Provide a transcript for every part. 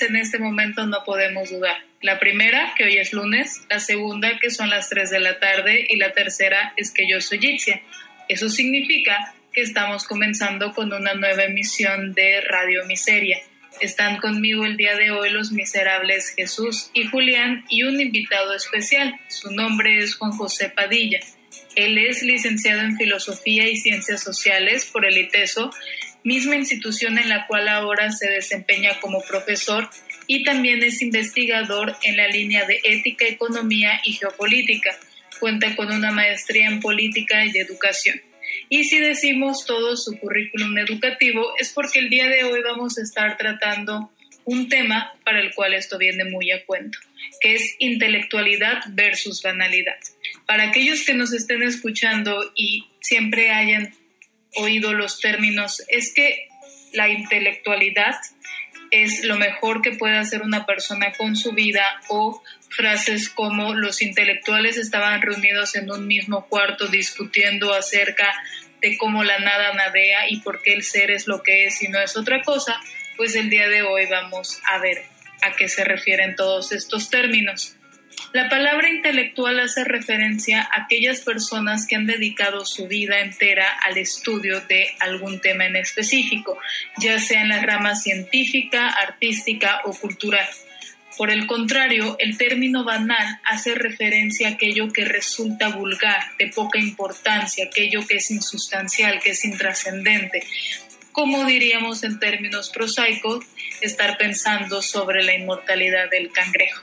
en este momento no podemos dudar. La primera, que hoy es lunes, la segunda, que son las 3 de la tarde, y la tercera es que yo soy Itzia. Eso significa que estamos comenzando con una nueva emisión de Radio Miseria. Están conmigo el día de hoy los miserables Jesús y Julián y un invitado especial. Su nombre es Juan José Padilla. Él es licenciado en Filosofía y Ciencias Sociales por el ITESO, misma institución en la cual ahora se desempeña como profesor y también es investigador en la línea de Ética, Economía y Geopolítica. Cuenta con una maestría en Política y Educación. Y si decimos todo su currículum educativo es porque el día de hoy vamos a estar tratando un tema para el cual esto viene muy a cuento, que es intelectualidad versus banalidad. Para aquellos que nos estén escuchando y siempre hayan oído los términos, es que la intelectualidad es lo mejor que puede hacer una persona con su vida o frases como los intelectuales estaban reunidos en un mismo cuarto discutiendo acerca de cómo la nada nadea y por qué el ser es lo que es y no es otra cosa, pues el día de hoy vamos a ver a qué se refieren todos estos términos. La palabra intelectual hace referencia a aquellas personas que han dedicado su vida entera al estudio de algún tema en específico, ya sea en la rama científica, artística o cultural. Por el contrario, el término banal hace referencia a aquello que resulta vulgar, de poca importancia, aquello que es insustancial, que es intrascendente. Como diríamos en términos prosaicos, estar pensando sobre la inmortalidad del cangrejo.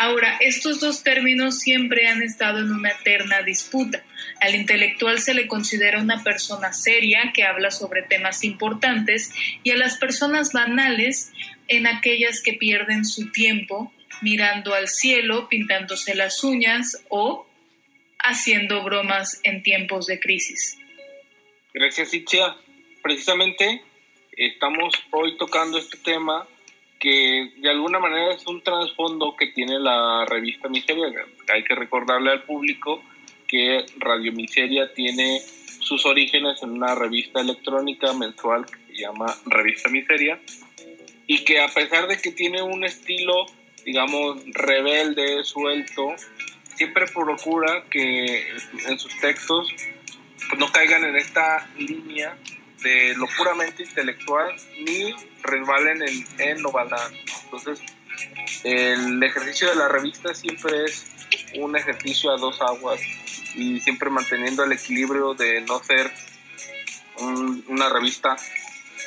Ahora, estos dos términos siempre han estado en una eterna disputa. Al intelectual se le considera una persona seria que habla sobre temas importantes y a las personas banales en aquellas que pierden su tiempo mirando al cielo, pintándose las uñas o haciendo bromas en tiempos de crisis. Gracias, Itzia. Precisamente estamos hoy tocando este tema que de alguna manera es un trasfondo que tiene la revista Miseria. Hay que recordarle al público que Radio Miseria tiene sus orígenes en una revista electrónica mensual que se llama Revista Miseria y que a pesar de que tiene un estilo, digamos, rebelde, suelto, siempre procura que en sus textos no caigan en esta línea de lo puramente intelectual ni resbalen en, en lo banal. Entonces, el ejercicio de la revista siempre es un ejercicio a dos aguas y siempre manteniendo el equilibrio de no ser una revista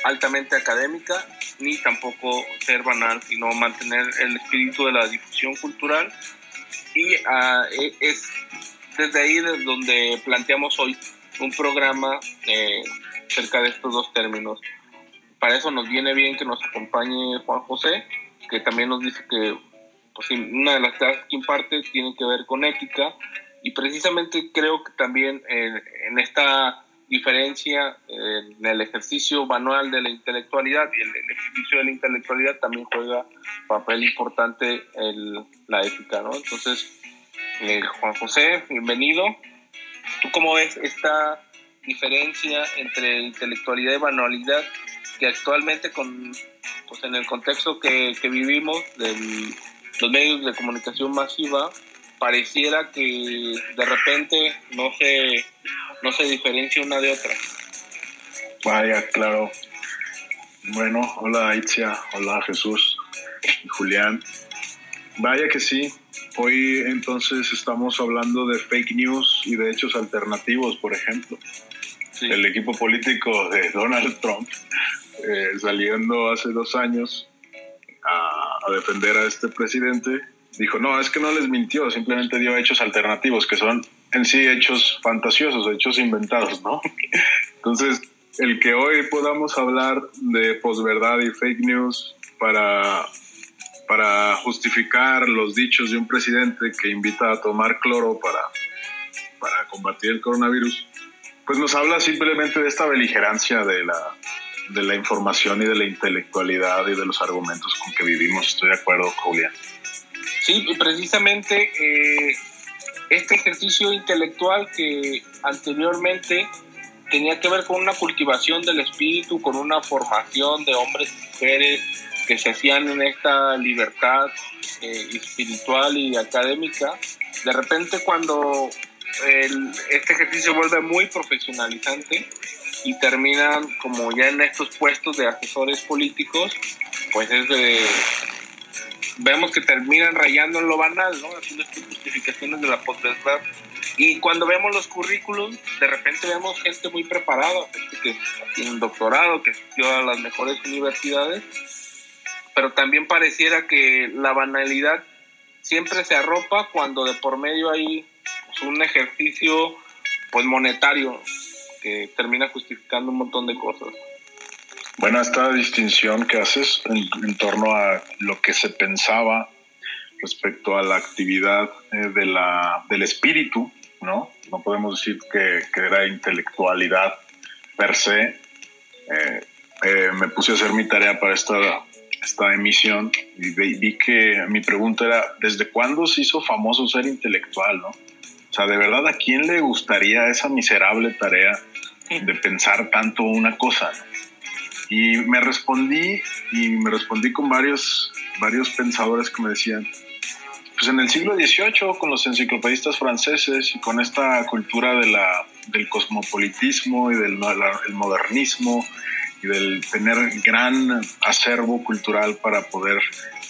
altamente académica ni tampoco ser banal, sino mantener el espíritu de la difusión cultural y uh, es desde ahí desde donde planteamos hoy un programa eh, cerca de estos dos términos. Para eso nos viene bien que nos acompañe Juan José, que también nos dice que pues, una de las clases que imparte tiene que ver con ética y precisamente creo que también en esta diferencia en el ejercicio manual de la intelectualidad y en el ejercicio de la intelectualidad también juega papel importante el, la ética, ¿no? Entonces, eh, Juan José, bienvenido. ¿Tú cómo ves esta diferencia entre intelectualidad y manualidad que actualmente con, pues en el contexto que, que vivimos de los medios de comunicación masiva, pareciera que de repente no se, no se diferencia una de otra. Vaya, claro. Bueno, hola Itzia, hola Jesús Julián. Vaya que sí. Hoy entonces estamos hablando de fake news y de hechos alternativos, por ejemplo el equipo político de Donald Trump, eh, saliendo hace dos años a, defender a este presidente, dijo, no, es que no les mintió, simplemente dio hechos alternativos, que son en sí hechos fantasiosos, hechos inventados, ¿no? Entonces, el que hoy podamos hablar de posverdad y fake news para, para justificar los dichos de un presidente que invita a tomar cloro para, para combatir el coronavirus, pues nos habla simplemente de esta beligerancia de la, de la información y de la intelectualidad y de los argumentos con que vivimos. Estoy de acuerdo, Julián. Sí, precisamente eh, este ejercicio intelectual que anteriormente tenía que ver con una cultivación del espíritu, con una formación de hombres y mujeres que se hacían en esta libertad eh, espiritual y académica, de repente cuando este ejercicio vuelve muy profesionalizante y terminan como ya en estos puestos de asesores políticos, pues es de, vemos que terminan rayando en lo banal, ¿no? Haciendo estas justificaciones de la posverdad. Y cuando vemos los currículums, de repente vemos gente muy preparada, gente que tiene un doctorado, que asistió a las mejores universidades, pero también pareciera que la banalidad siempre se arropa cuando de por medio hay un ejercicio pues monetario que termina justificando un montón de cosas. Bueno, esta distinción que haces en, torno a lo que se pensaba respecto a la actividad eh, de la, del espíritu, ¿no? No podemos decir que, que era intelectualidad per se. Eh, eh, me puse a hacer mi tarea para esta, esta emisión y vi, que mi pregunta era, ¿desde cuándo se hizo famoso ser intelectual, no? O sea, ¿de verdad a quién le gustaría esa miserable tarea de pensar tanto una cosa? Y me respondí, y me respondí con varios, varios pensadores que me decían, pues en el siglo XVIII, con los enciclopedistas franceses y con esta cultura de la, del cosmopolitismo y del el modernismo y del tener gran acervo cultural para poder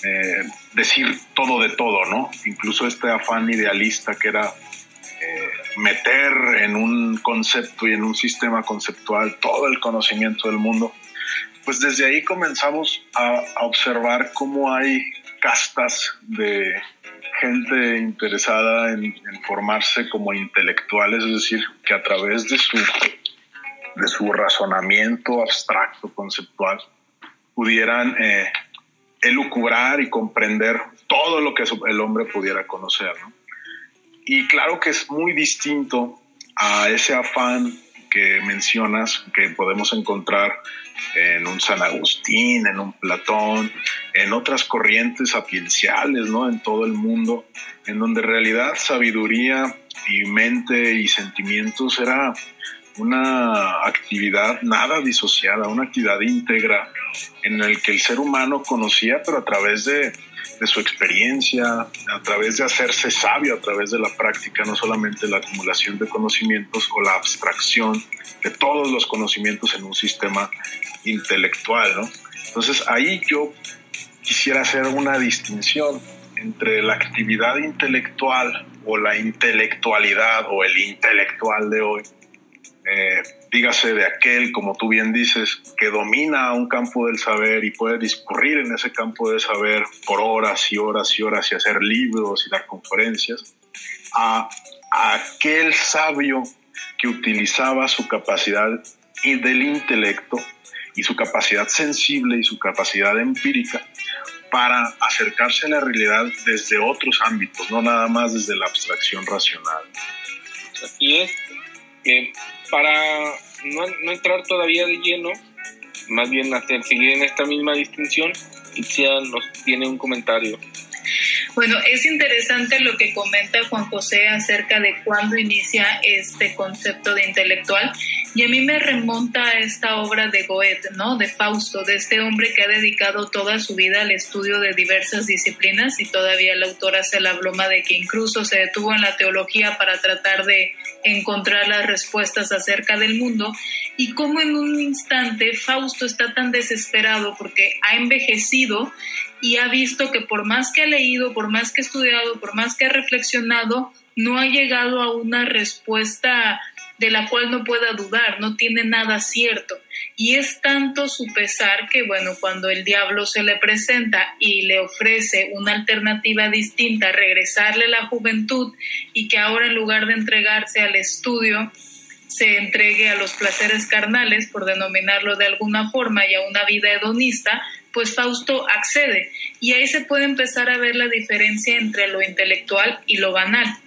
eh, decir todo de todo, ¿no? Incluso este afán idealista que era eh, meter en un concepto y en un sistema conceptual todo el conocimiento del mundo pues desde ahí comenzamos a, observar cómo hay castas de gente interesada en, formarse como intelectuales, es decir, que a través de su, de su razonamiento abstracto, conceptual, pudieran eh, elucubrar y comprender todo lo que el hombre pudiera conocer. Y claro que es muy distinto a ese afán que mencionas, que podemos encontrar en un San Agustín, en un Platón, en otras corrientes sapienciales, ¿no? En todo el mundo, en donde realidad sabiduría y mente y sentimientos era una actividad nada disociada, una actividad íntegra en el que el ser humano conocía, pero a través de de su experiencia, a través de hacerse sabio, a través de la práctica, no solamente la acumulación de conocimientos o la abstracción de todos los conocimientos en un sistema intelectual. Entonces ahí yo quisiera hacer una distinción entre la actividad intelectual o la intelectualidad o el intelectual de hoy eh, dígase de aquel, como tú bien dices, que domina un campo del saber y puede discurrir en ese campo del saber por horas y horas y horas y hacer libros y dar conferencias, a, aquel sabio que utilizaba su capacidad y del intelecto y su capacidad sensible y su capacidad empírica para acercarse a la realidad desde otros ámbitos, no nada más desde la abstracción racional. Así es. Eh, para no, entrar todavía de lleno, más bien hacer seguir en esta misma distinción, Itzia nos tiene un comentario. Bueno, es interesante lo que comenta Juan José acerca de cuándo inicia este concepto de intelectual y a mí me remonta a esta obra de Goethe, ¿no? De Fausto, de este hombre que ha dedicado toda su vida al estudio de diversas disciplinas y todavía la autora se la broma de que incluso se detuvo en la teología para tratar de encontrar las respuestas acerca del mundo y cómo en un instante Fausto está tan desesperado porque ha envejecido y ha visto que por más que ha leído, por más que ha estudiado, por más que ha reflexionado, no ha llegado a una respuesta de la cual no pueda dudar, no tiene nada cierto. Y es tanto su pesar que, bueno, cuando el diablo se le presenta y le ofrece una alternativa distinta, regresarle la juventud y que ahora en lugar de entregarse al estudio, se entregue a los placeres carnales, por denominarlo de alguna forma, y a una vida hedonista, pues Fausto accede. Y ahí se puede empezar a ver la diferencia entre lo intelectual y lo banal.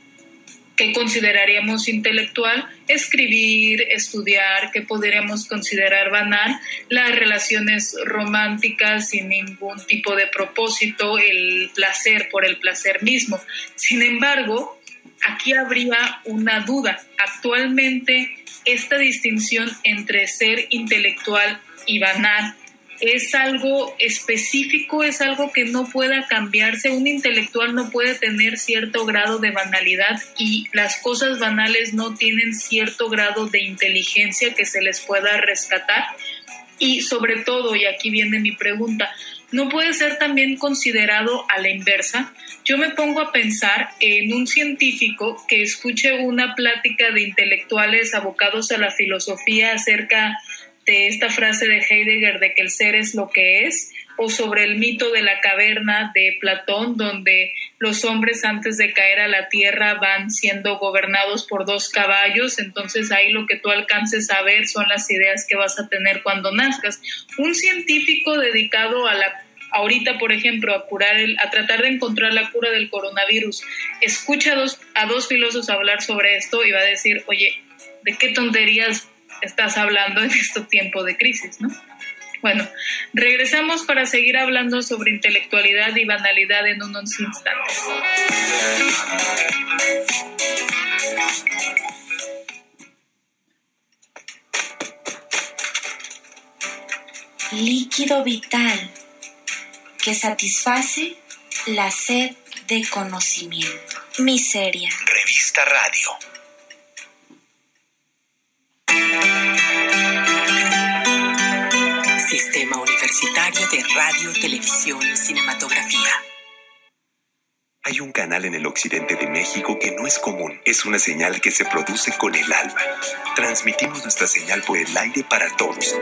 ¿Qué consideraríamos intelectual? Escribir, estudiar, ¿qué podríamos considerar banal? Las relaciones románticas sin ningún tipo de propósito, el placer por el placer mismo. Sin embargo, aquí habría una duda. Actualmente, esta distinción entre ser intelectual y banal es algo específico, es algo que no pueda cambiarse. Un intelectual no puede tener cierto grado de banalidad y las cosas banales no tienen cierto grado de inteligencia que se les pueda rescatar. Y sobre todo, y aquí viene mi pregunta, ¿no puede ser también considerado a la inversa? Yo me pongo a pensar en un científico que escuche una plática de intelectuales abocados a la filosofía acerca de esta frase de Heidegger de que el ser es lo que es, o sobre el mito de la caverna de Platón, donde los hombres antes de caer a la tierra van siendo gobernados por dos caballos, entonces ahí lo que tú alcances a ver son las ideas que vas a tener cuando nazcas. Un científico dedicado a la ahorita, por ejemplo, a curar el, a tratar de encontrar la cura del coronavirus, escucha a dos, a dos filósofos hablar sobre esto y va a decir, oye, ¿de qué tonterías estás hablando en este tiempo de crisis, ¿no? Bueno, regresamos para seguir hablando sobre intelectualidad y banalidad en unos instantes. Líquido vital que satisface la sed de conocimiento. Miseria. Revista Radio. Sistema Universitario de Radio, Televisión y Cinematografía. Hay un canal en el occidente de México que no es común. Es una señal que se produce con el alma. Transmitimos nuestra señal por el aire para todos.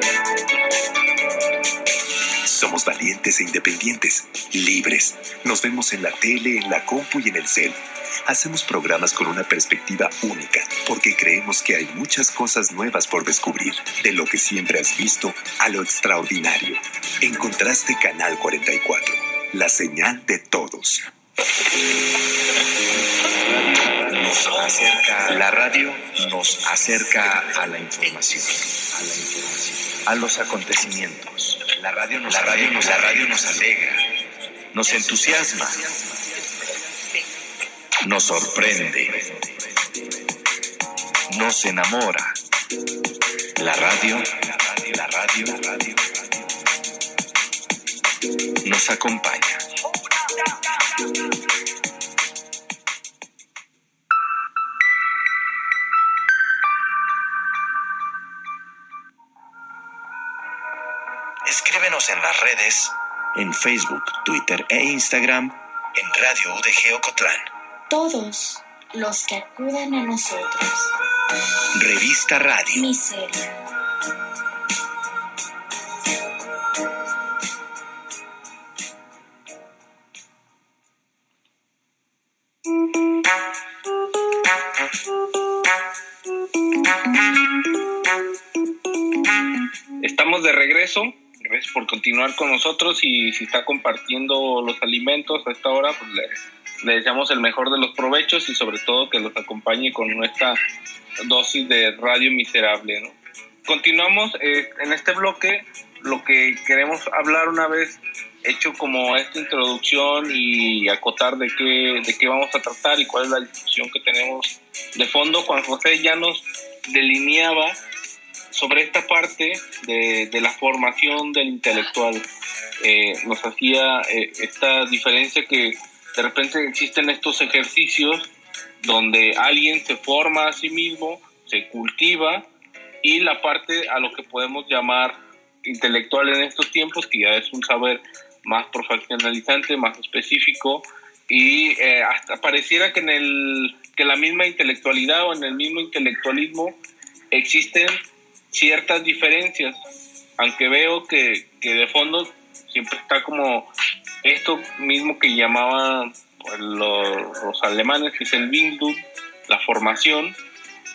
Somos valientes e independientes, libres. Nos vemos en la tele, en la compu y en el cel. Hacemos programas con una perspectiva única, porque creemos que hay muchas cosas nuevas por descubrir, de lo que siempre has visto a lo extraordinario. Encontraste Canal 44, la señal de todos. Nos acerca, la radio nos acerca a la información, a la información, a los acontecimientos. La radio nos, la radio nos, la radio nos alegra, nos entusiasma, nos sorprende, nos enamora. La radio, la radio, la radio, nos acompaña. Escríbenos en las redes, en Facebook, Twitter e Instagram, en Radio UDG Ocotlán. Todos los que acudan a nosotros. Revista Radio. Miseria. Estamos de regreso. Gracias por continuar con nosotros y si está compartiendo los alimentos a esta hora, pues le, le deseamos el mejor de los provechos y sobre todo que los acompañe con nuestra dosis de radio miserable. ¿no? Continuamos eh, en este bloque. Lo que queremos hablar una vez hecho como esta introducción y acotar de qué, de qué vamos a tratar y cuál es la discusión que tenemos de fondo. Juan José ya nos delineaba sobre esta parte de, de la formación del intelectual. Eh, nos hacía eh, esta diferencia que de repente existen estos ejercicios donde alguien se forma a sí mismo, se cultiva y la parte a lo que podemos llamar intelectual en estos tiempos, que ya es un saber más profesionalizante, más específico y eh, hasta pareciera que en el que la misma intelectualidad o en el mismo intelectualismo existen ciertas diferencias, aunque veo que, que de fondo siempre está como esto mismo que llamaban los, los alemanes, que es el Bildung, la formación,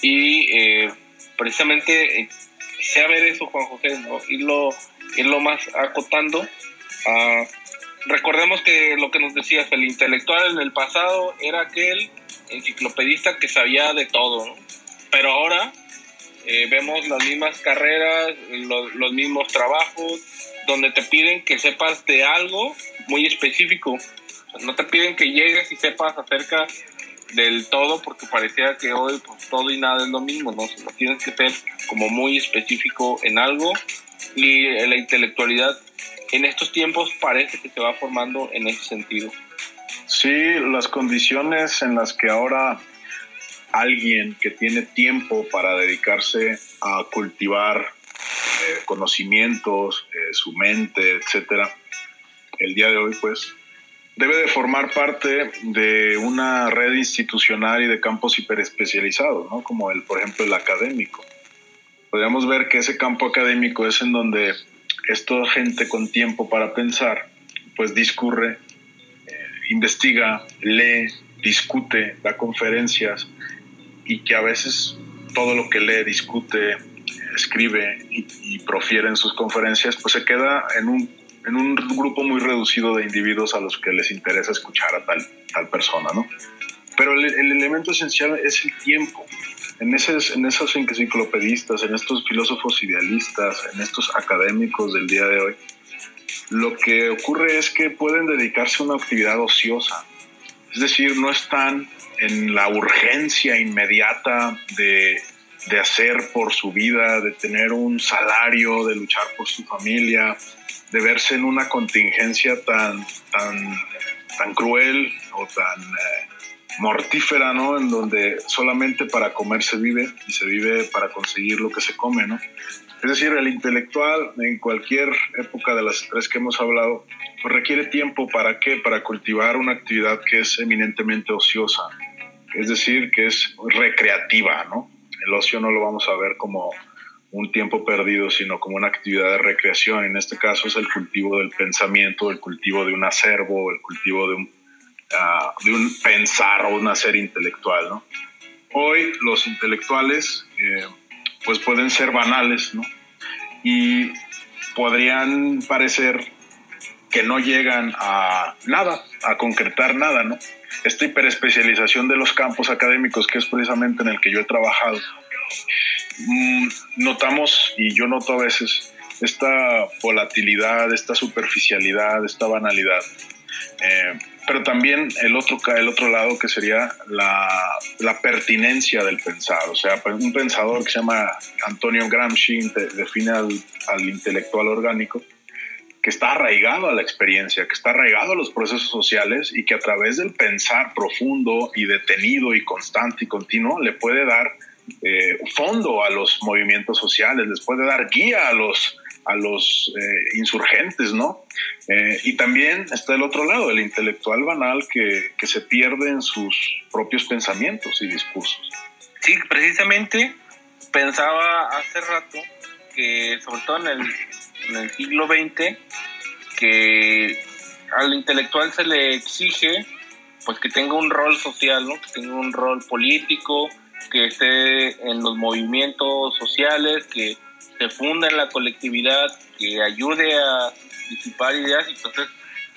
y eh, precisamente eh, quise ver eso, Juan José, ¿no? irlo, irlo más acotando. Ah, recordemos que lo que nos decías, el intelectual en el pasado era aquel enciclopedista que sabía de todo, ¿no? pero ahora eh, vemos las mismas carreras, los, los mismos trabajos, donde te piden que sepas de algo muy específico. No te piden que llegues y sepas acerca del todo, porque parecía que hoy pues, todo y nada es lo mismo, ¿no? O sea, tienes que ser como muy específico en algo y la intelectualidad en estos tiempos parece que se va formando en ese sentido. Sí, las condiciones en las que ahora alguien que tiene tiempo para dedicarse a cultivar eh, conocimientos, eh, su mente, etcétera, el día de hoy, pues, debe de formar parte de una red institucional y de campos hiperespecializados, ¿no? Como el, por ejemplo, el académico. Podríamos ver que ese campo académico es en donde esta gente con tiempo para pensar, pues discurre, eh, investiga, lee, discute, da conferencias y que a veces todo lo que lee, discute, escribe y, profiere en sus conferencias, pues se queda en un, en un grupo muy reducido de individuos a los que les interesa escuchar a tal, tal persona, ¿no? Pero el, el elemento esencial es el tiempo. En, esos, en esos enciclopedistas, en estos filósofos idealistas, en estos académicos del día de hoy, lo que ocurre es que pueden dedicarse a una actividad ociosa. Es decir, no están en la urgencia inmediata de, de hacer por su vida, de tener un salario, de luchar por su familia, de verse en una contingencia tan, tan, tan cruel o tan eh, mortífera, ¿no? En donde solamente para comer se vive y se vive para conseguir lo que se come, ¿no? Es decir, el intelectual en cualquier época de las tres que hemos hablado, pues requiere tiempo para qué? Para cultivar una actividad que es eminentemente ociosa, es decir, que es recreativa, ¿no? El ocio no lo vamos a ver como un tiempo perdido, sino como una actividad de recreación. En este caso es el cultivo del pensamiento, el cultivo de un acervo, el cultivo de un, ah, pensar o un hacer intelectual, ¿no? Hoy los intelectuales eh, pues pueden ser banales, ¿no? Y podrían parecer que no llegan a nada, a concretar nada, ¿no? Esta hiperespecialización de los campos académicos, que es precisamente en el que yo he trabajado, mm, notamos, y yo noto a veces, esta volatilidad, esta superficialidad, esta banalidad. Eh, pero también el otro, el otro lado que sería la, la, pertinencia del pensar. O sea, un pensador que se llama Antonio Gramsci define al, al intelectual orgánico que está arraigado a la experiencia, que está arraigado a los procesos sociales y que a través del pensar profundo y detenido y constante y continuo le puede dar eh, fondo a los movimientos sociales, les puede dar guía a los, a los eh, insurgentes, ¿no? Eh, y también está el otro lado, el intelectual banal que, que se pierde en sus propios pensamientos y discursos. Sí, precisamente pensaba hace rato que sobre todo en el en el siglo XX que al intelectual se le exige pues que tenga un rol social, ¿no? que tenga un rol político, que esté en los movimientos sociales, que se funda en la colectividad, que ayude a disipar ideas entonces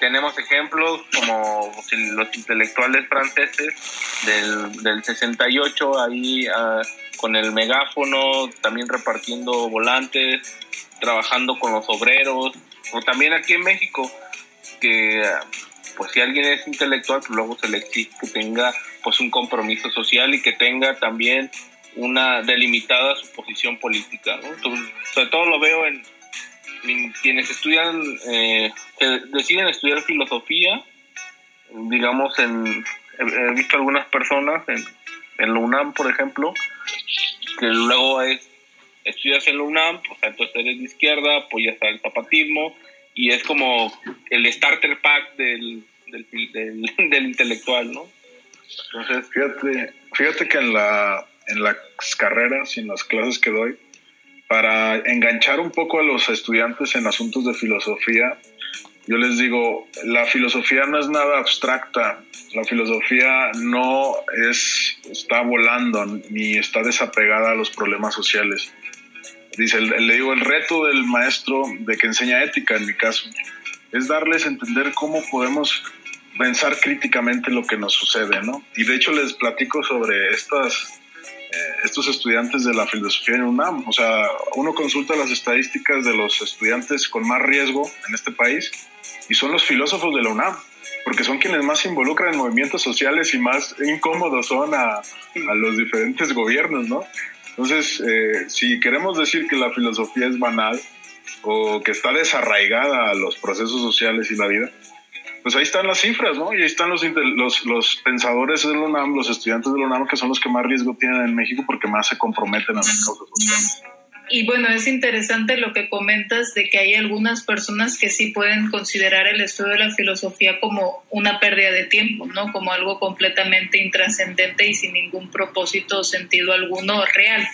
tenemos ejemplos como los intelectuales franceses del, del 68 ahí ah, con el megáfono, también repartiendo volantes, trabajando con los obreros, o también aquí en México, que pues si alguien es intelectual, pues luego se le exige que tenga pues un compromiso social y que tenga también una delimitada su posición política. sobre todo lo veo en, quienes estudian, eh, deciden estudiar filosofía, digamos, en, he, visto algunas personas en, en la UNAM, por ejemplo, que luego es estudias en la UNAM, pues entonces eres de izquierda, apoyas al zapatismo y es como el starter pack del, del, intelectual, ¿no? Entonces, fíjate, fíjate que en, la, en las carreras y en las clases que doy, para enganchar un poco a los estudiantes en asuntos de filosofía, yo les digo, la filosofía no es nada abstracta, la filosofía no es, está volando ni está desapegada a los problemas sociales. Dice, le digo, el reto del maestro de que enseña ética, en mi caso, es darles a entender cómo podemos pensar críticamente lo que nos sucede, ¿no? Y de hecho les platico sobre estas, eh, estos estudiantes de la filosofía en UNAM. O sea, uno consulta las estadísticas de los estudiantes con más riesgo en este país y son los filósofos de la UNAM, porque son quienes más se involucran en movimientos sociales y más incómodos son a, a los diferentes gobiernos, ¿no? Entonces, eh, si queremos decir que la filosofía es banal, o que está desarraigada a los procesos sociales y la vida, pues ahí están las cifras, ¿no? Y ahí están los, los, los pensadores del UNAM, los estudiantes del UNAM, que son los que más riesgo tienen en México porque más se comprometen a las causas sociales. Y bueno, es interesante lo que comentas de que hay algunas personas que sí pueden considerar el estudio de la filosofía como una pérdida de tiempo, ¿no? Como algo completamente intrascendente y sin ningún propósito o sentido alguno real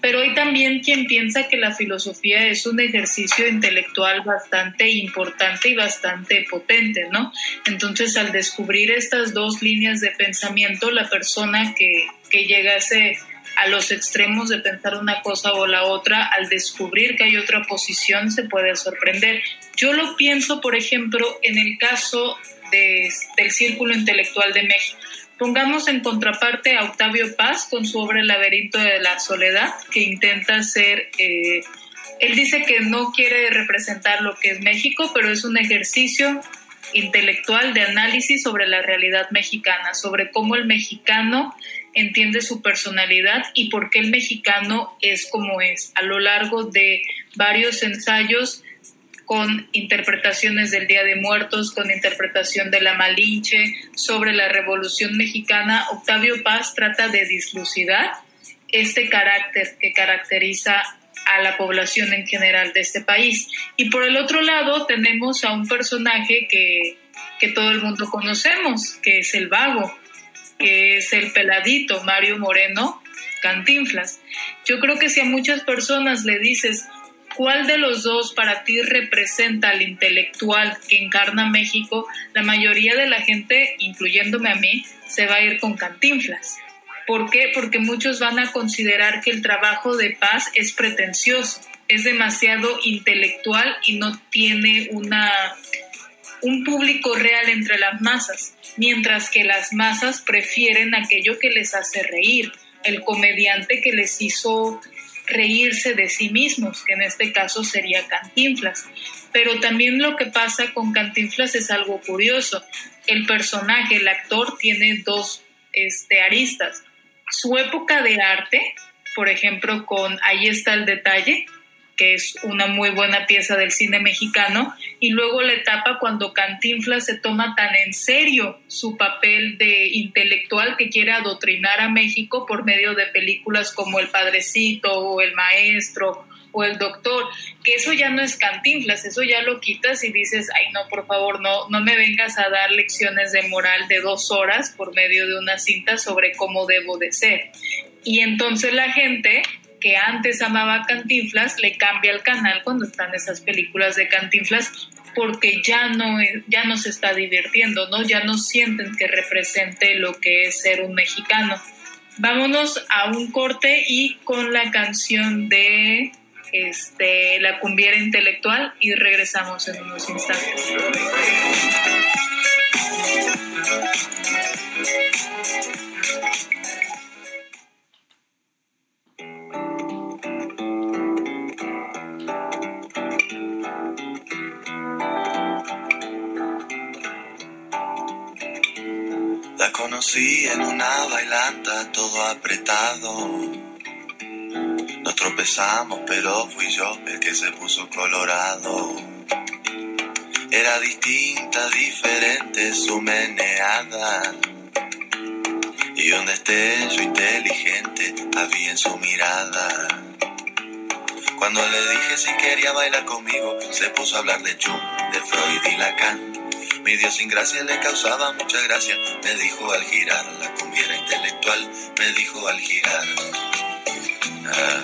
pero hay también quien piensa que la filosofía es un ejercicio intelectual bastante importante y bastante potente, ¿no? Entonces, al descubrir estas dos líneas de pensamiento, la persona que, que llegase a los extremos de pensar una cosa o la otra, al descubrir que hay otra posición, se puede sorprender. Yo lo pienso, por ejemplo, en el caso de, del Círculo Intelectual de México. Pongamos en contraparte a Octavio Paz con su obra El laberinto de la soledad, que intenta ser... Eh, él dice que no quiere representar lo que es México, pero es un ejercicio intelectual de análisis sobre la realidad mexicana, sobre cómo el mexicano entiende su personalidad y por qué el mexicano es como es. A lo largo de varios ensayos con interpretaciones del Día de Muertos, con interpretación de la Malinche, sobre la Revolución Mexicana, Octavio Paz trata de dislucidar este carácter que caracteriza a la población en general de este país. Y por el otro lado tenemos a un personaje que, que todo el mundo conocemos, que es el vago, que es el peladito Mario Moreno Cantinflas. Yo creo que si a muchas personas le dices, ¿Cuál de los dos para ti representa al intelectual que encarna México? La mayoría de la gente, incluyéndome a mí, se va a ir con Cantinflas. ¿Por qué? Porque muchos van a considerar que el trabajo de paz es pretencioso, es demasiado intelectual y no tiene una, un público real entre las masas, mientras que las masas prefieren aquello que les hace reír, el comediante que les hizo reírse de sí mismos, que en este caso sería Cantinflas. Pero también lo que pasa con Cantinflas es algo curioso. El personaje, el actor, tiene dos este, aristas. Su época de arte, por ejemplo, con Ahí está el detalle, que es una muy buena pieza del cine mexicano, y luego la etapa cuando Cantinflas se toma tan en serio su papel de intelectual que quiere adoctrinar a México por medio de películas como El Padrecito o El Maestro o El Doctor, que eso ya no es Cantinflas, eso ya lo quitas y dices, ay no, por favor, no, no me vengas a dar lecciones de moral de dos horas por medio de una cinta sobre cómo debo de ser. Y entonces la gente que antes amaba Cantinflas le cambia el canal cuando están esas películas de Cantinflas porque ya no, ya no se está divirtiendo, ¿no? Ya no sienten que represente lo que es ser un mexicano. Vámonos a un corte y con la canción de este, La cumbiera intelectual y regresamos en unos instantes. La conocí en una bailanta todo apretado. Nos tropezamos, pero fui yo el que se puso colorado. Era distinta, diferente su meneada. Y un destello inteligente había en su mirada. Cuando le dije si quería bailar conmigo, se puso a hablar de Jung, de Freud y Lacan. Mi Dios sin gracia le causaba mucha gracia. Me dijo al girar, la cumbiera intelectual. Me dijo al girar. Ah.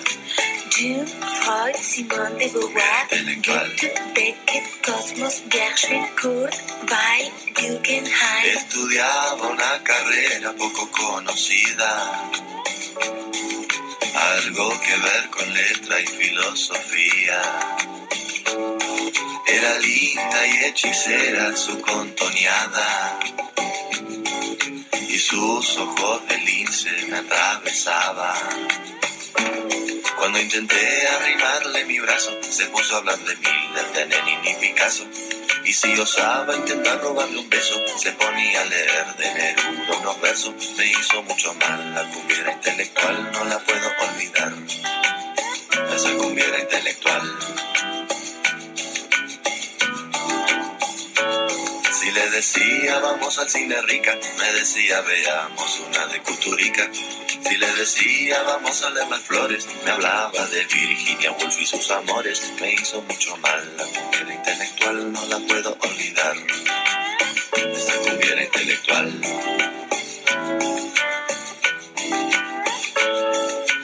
Jung, Freud, Simone de Beauvoir, Goethe, Beckett, Cosmos, Gershwin, Kurt, Weill, Guggenheim. Estudiaba una carrera poco conocida. Algo que ver con letra y filosofía. Era linda y hechicera su contoneada y sus ojos de lince me atravesaban. Cuando intenté arrimarle mi brazo, se puso a hablar de mí, de Lenin y Picasso. Y si osaba intentar robarle un beso, se ponía a leer de Neruda unos versos. Me hizo mucho mal, la cumbiera intelectual no la puedo olvidar. Esa cumbiera intelectual Si le decía vamos al cine rica, me decía veamos una de Cuturica. Si le decía vamos a leer las flores, me hablaba de Virginia Woolf y sus amores. Me hizo mucho mal, la cumbia intelectual no la puedo olvidar. Esa cumbia intelectual.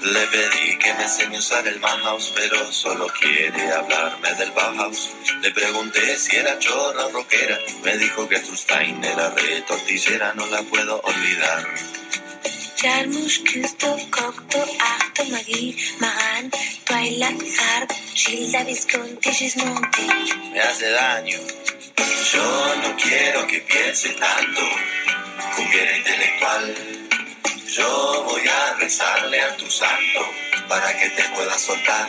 Le pedí que me enseñe a usar el Bauhaus, pero solo quiere hablarme del Bauhaus. Le pregunté si era chorra o rockera, me dijo que Trustein era re tortillera, no la puedo olvidar. Jarmusch, Küsto, Cocto, Acto, Magui, Magan, Twilight, Harp, Gilda, Visconti, Gismonti. Me hace daño. Yo no quiero que piense tanto, cumbia intelectual. Yo voy a rezarle a tu santo para que te pueda soltar.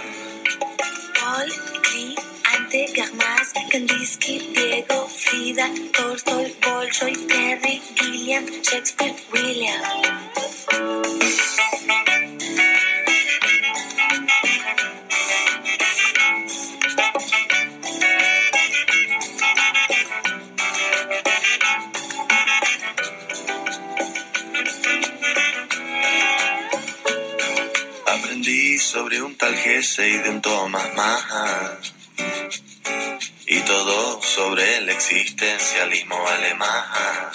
Paul, Klee, Ante, Garmas, Kandinsky, Diego, Frida, Tolstoy, Bolshoi, Terry, Gilliam, Shakespeare, William. Sobre un tal y de un Thomas Mann. Y todo sobre el existencialismo alemán.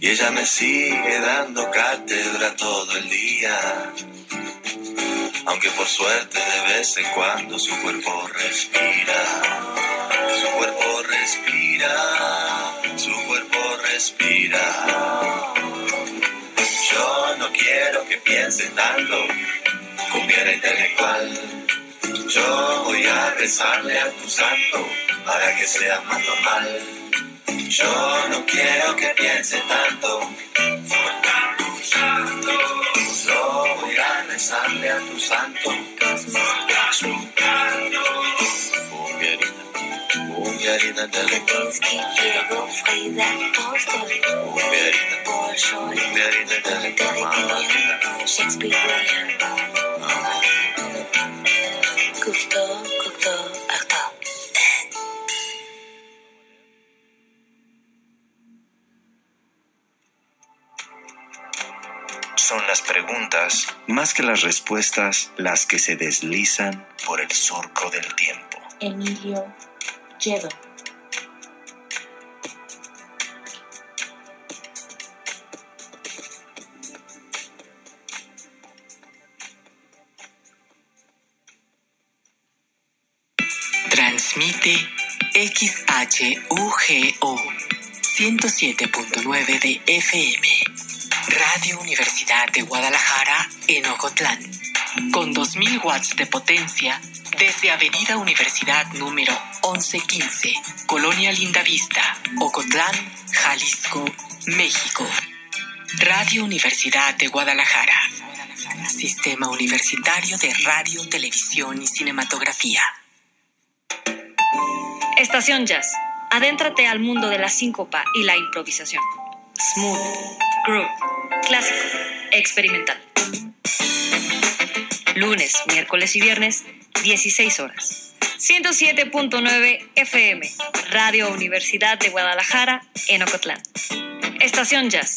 Y ella me sigue dando cátedra todo el día. Aunque por suerte de vez en cuando su cuerpo respira. Su cuerpo respira. Su cuerpo respira. Quiero que piense tanto, cumbia intelectual. Yo voy a rezarle a tu santo para que sea más normal. Yo no quiero que piense tanto. Yo voy a rezarle a tu santo. Cumbia intelectual. Kandinsky, Son las preguntas, más que las respuestas, las que se deslizan por el surco del tiempo. Emilio Yedo. Transmite XHUGO 107.9 de FM. Radio Universidad de Guadalajara en Ocotlán. Con 2000 watts de potencia desde Avenida Universidad número 1115, Colonia Lindavista, Ocotlán, Jalisco, México. Radio Universidad de Guadalajara. Sistema Universitario de Radio, Televisión y Cinematografía. Estación Jazz. Adéntrate al mundo de la síncopa y la improvisación. Smooth, groove, clásico, experimental. Lunes, miércoles y viernes, 16 horas. 107.9 FM, Radio Universidad de Guadalajara, en Ocotlán. Estación Jazz.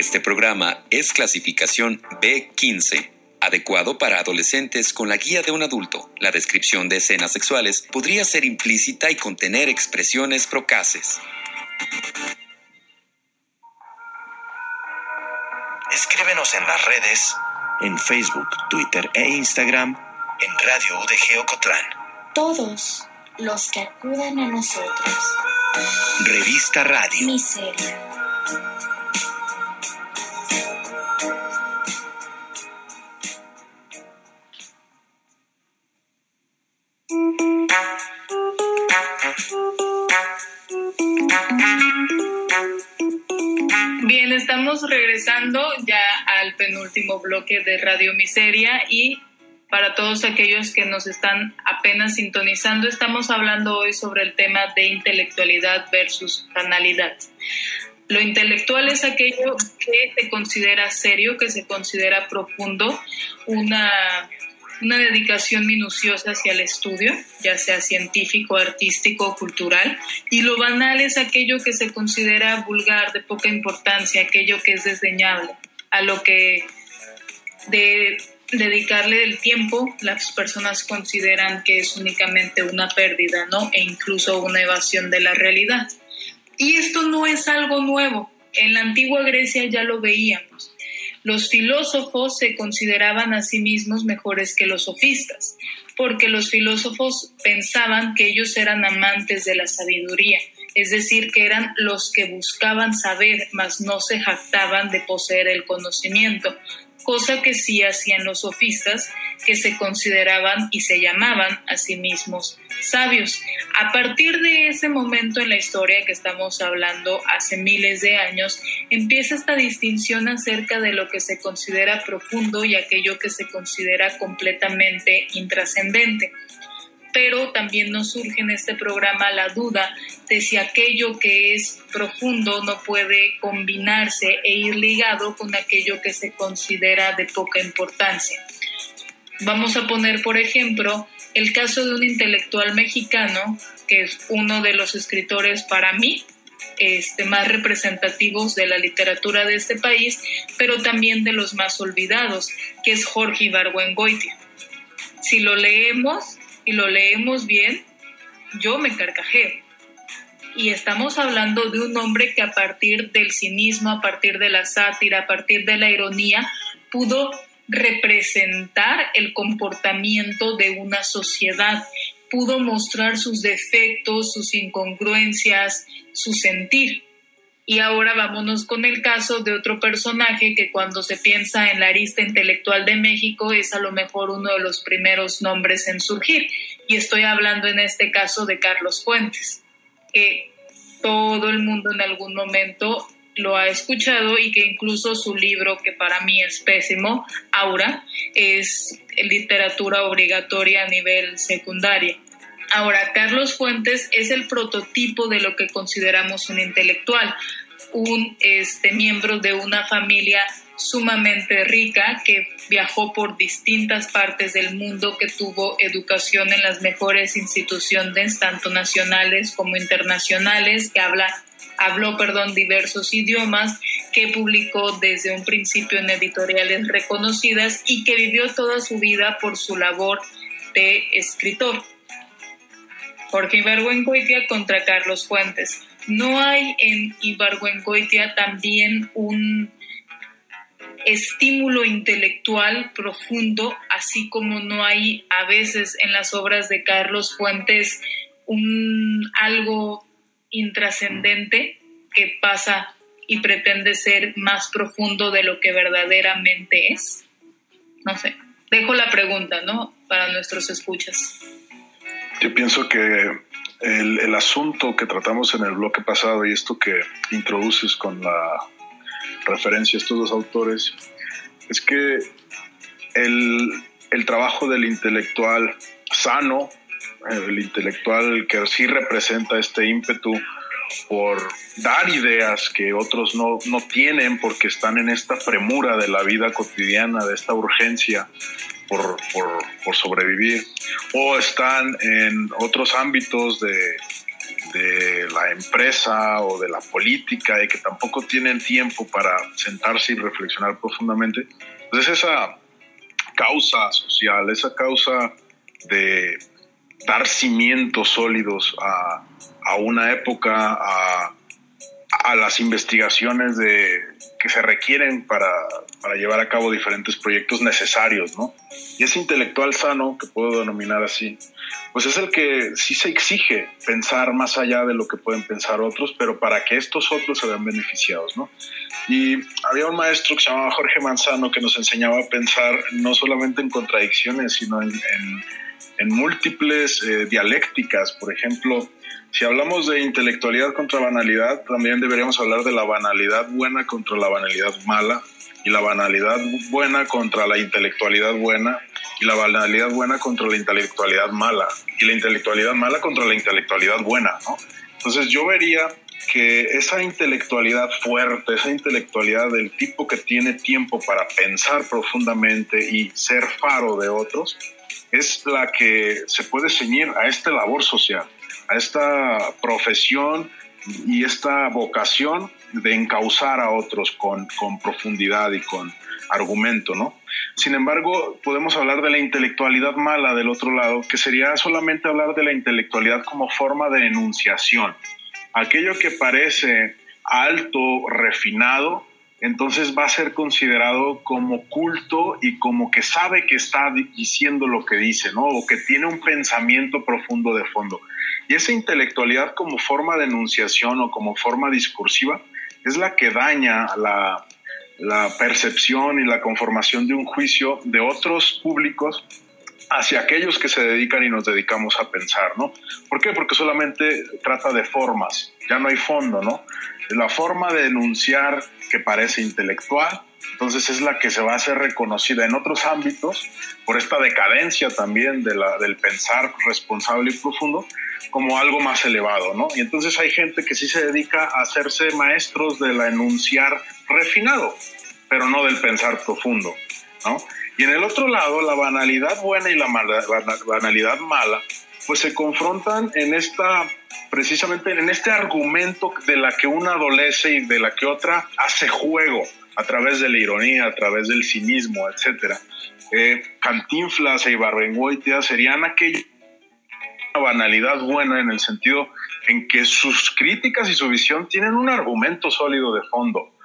Este programa es clasificación B15, adecuado para adolescentes con la guía de un adulto. La descripción de escenas sexuales podría ser implícita y contener expresiones procaces. Escríbenos en las redes, en Facebook, Twitter e Instagram, en Radio UDG Ocotlán. Todos los que acudan a nosotros. Revista Radio. Miseria. Bien, estamos regresando ya al penúltimo bloque de Radio Miseria y para todos aquellos que nos están apenas sintonizando, estamos hablando hoy sobre el tema de intelectualidad versus banalidad. Lo intelectual es aquello que se considera serio, que se considera profundo, una, una dedicación minuciosa hacia el estudio, ya sea científico, artístico o cultural. Y lo banal es aquello que se considera vulgar, de poca importancia, aquello que es desdeñable, a lo que de dedicarle el tiempo las personas consideran que es únicamente una pérdida, ¿no? E incluso una evasión de la realidad. Y esto no es algo nuevo. En la antigua Grecia ya lo veíamos. Los filósofos se consideraban a sí mismos mejores que los sofistas, porque los filósofos pensaban que ellos eran amantes de la sabiduría, es decir, que eran los que buscaban saber, mas no se jactaban de poseer el conocimiento, cosa que sí hacían los sofistas, que se consideraban y se llamaban a sí mismos sabios. A partir de ese momento en la historia que estamos hablando hace miles de años, empieza esta distinción acerca de lo que se considera profundo y aquello que se considera completamente intrascendente pero también nos surge en este programa la duda de si aquello que es profundo no puede combinarse e ir ligado con aquello que se considera de poca importancia. Vamos a poner, por ejemplo, el caso de un intelectual mexicano, que es uno de los escritores para mí este, más representativos de la literatura de este país, pero también de los más olvidados, que es Jorge Ibargüengoitia. Si lo leemos, y lo leemos bien, yo me carcajeo. Y estamos hablando de un hombre que a partir del cinismo, a partir de la sátira, a partir de la ironía, pudo representar el comportamiento de una sociedad, pudo mostrar sus defectos, sus incongruencias, su sentir. Y ahora vámonos con el caso de otro personaje que cuando se piensa en la arista intelectual de México es a lo mejor uno de los primeros nombres en surgir. Y estoy hablando en este caso de Carlos Fuentes, que todo el mundo en algún momento lo ha escuchado y que incluso su libro, que para mí es pésimo, Aura, es literatura obligatoria a nivel secundario. Ahora, Carlos Fuentes es el prototipo de lo que consideramos un intelectual, un este, miembro de una familia sumamente rica que viajó por distintas partes del mundo, que tuvo educación en las mejores instituciones, tanto nacionales como internacionales, que habla, habló perdón, diversos idiomas, que publicó desde un principio en editoriales reconocidas y que vivió toda su vida por su labor de escritor. Jorge Ibargüengoitia contra Carlos Fuentes. ¿No hay en Ibargüengoitia también un estímulo intelectual profundo, así como no hay a veces en las obras de Carlos Fuentes un algo intrascendente que pasa y pretende ser más profundo de lo que verdaderamente es? No sé, dejo la pregunta, ¿no? Para nuestros escuchas. Yo pienso que el, el, asunto que tratamos en el bloque pasado y esto que introduces con la referencia a estos dos autores es que el, el trabajo del intelectual sano, el intelectual que sí representa este ímpetu por dar ideas que otros no, no tienen porque están en esta premura de la vida cotidiana, de esta urgencia por, por, por sobrevivir, o están en otros ámbitos de, de la empresa o de la política y que tampoco tienen tiempo para sentarse y reflexionar profundamente. Entonces esa causa social, esa causa de dar cimientos sólidos a, a una época, a, a las investigaciones de, que se requieren para, para, llevar a cabo diferentes proyectos necesarios, ¿no? Y ese intelectual sano, que puedo denominar así, pues es el que sí se exige pensar más allá de lo que pueden pensar otros, pero para que estos otros se vean beneficiados, ¿no? Y había un maestro que se llamaba Jorge Manzano que nos enseñaba a pensar no solamente en contradicciones, sino en, en en múltiples eh, dialécticas. Por ejemplo, si hablamos de intelectualidad contra banalidad, también deberíamos hablar de la banalidad buena contra la banalidad mala y la banalidad buena contra la intelectualidad buena y la banalidad buena contra la intelectualidad mala y la intelectualidad mala contra la intelectualidad buena, ¿no? Entonces yo vería que esa intelectualidad fuerte, esa intelectualidad del tipo que tiene tiempo para pensar profundamente y ser faro de otros, es la que se puede ceñir a esta labor social, a esta profesión y esta vocación de encauzar a otros con, con profundidad y con argumento, ¿no? Sin embargo, podemos hablar de la intelectualidad mala del otro lado, que sería solamente hablar de la intelectualidad como forma de enunciación aquello que parece alto, refinado, entonces va a ser considerado como culto y como que sabe que está diciendo lo que dice, ¿no? O que tiene un pensamiento profundo de fondo. Y esa intelectualidad como forma de enunciación o como forma discursiva es la que daña la, percepción y la conformación de un juicio de otros públicos hacia aquellos que se dedican y nos dedicamos a pensar, ¿no? ¿Por qué? Porque solamente trata de formas, ya no hay fondo, ¿no? La forma de enunciar que parece intelectual, entonces es la que se va a hacer reconocida en otros ámbitos por esta decadencia también de la, del pensar responsable y profundo como algo más elevado, ¿no? Y entonces hay gente que sí se dedica a hacerse maestros de la enunciar refinado, pero no del pensar profundo, ¿no? Y en el otro lado, la banalidad buena y la banalidad mala, pues se confrontan en esta, precisamente en este argumento de la que una adolece y de la que otra hace juego a través de la ironía, a través del cinismo, etc. Eh, Cantinflas e Ibarbengoitia serían aquella banalidad buena en el sentido en que sus críticas y su visión tienen un argumento sólido de fondo,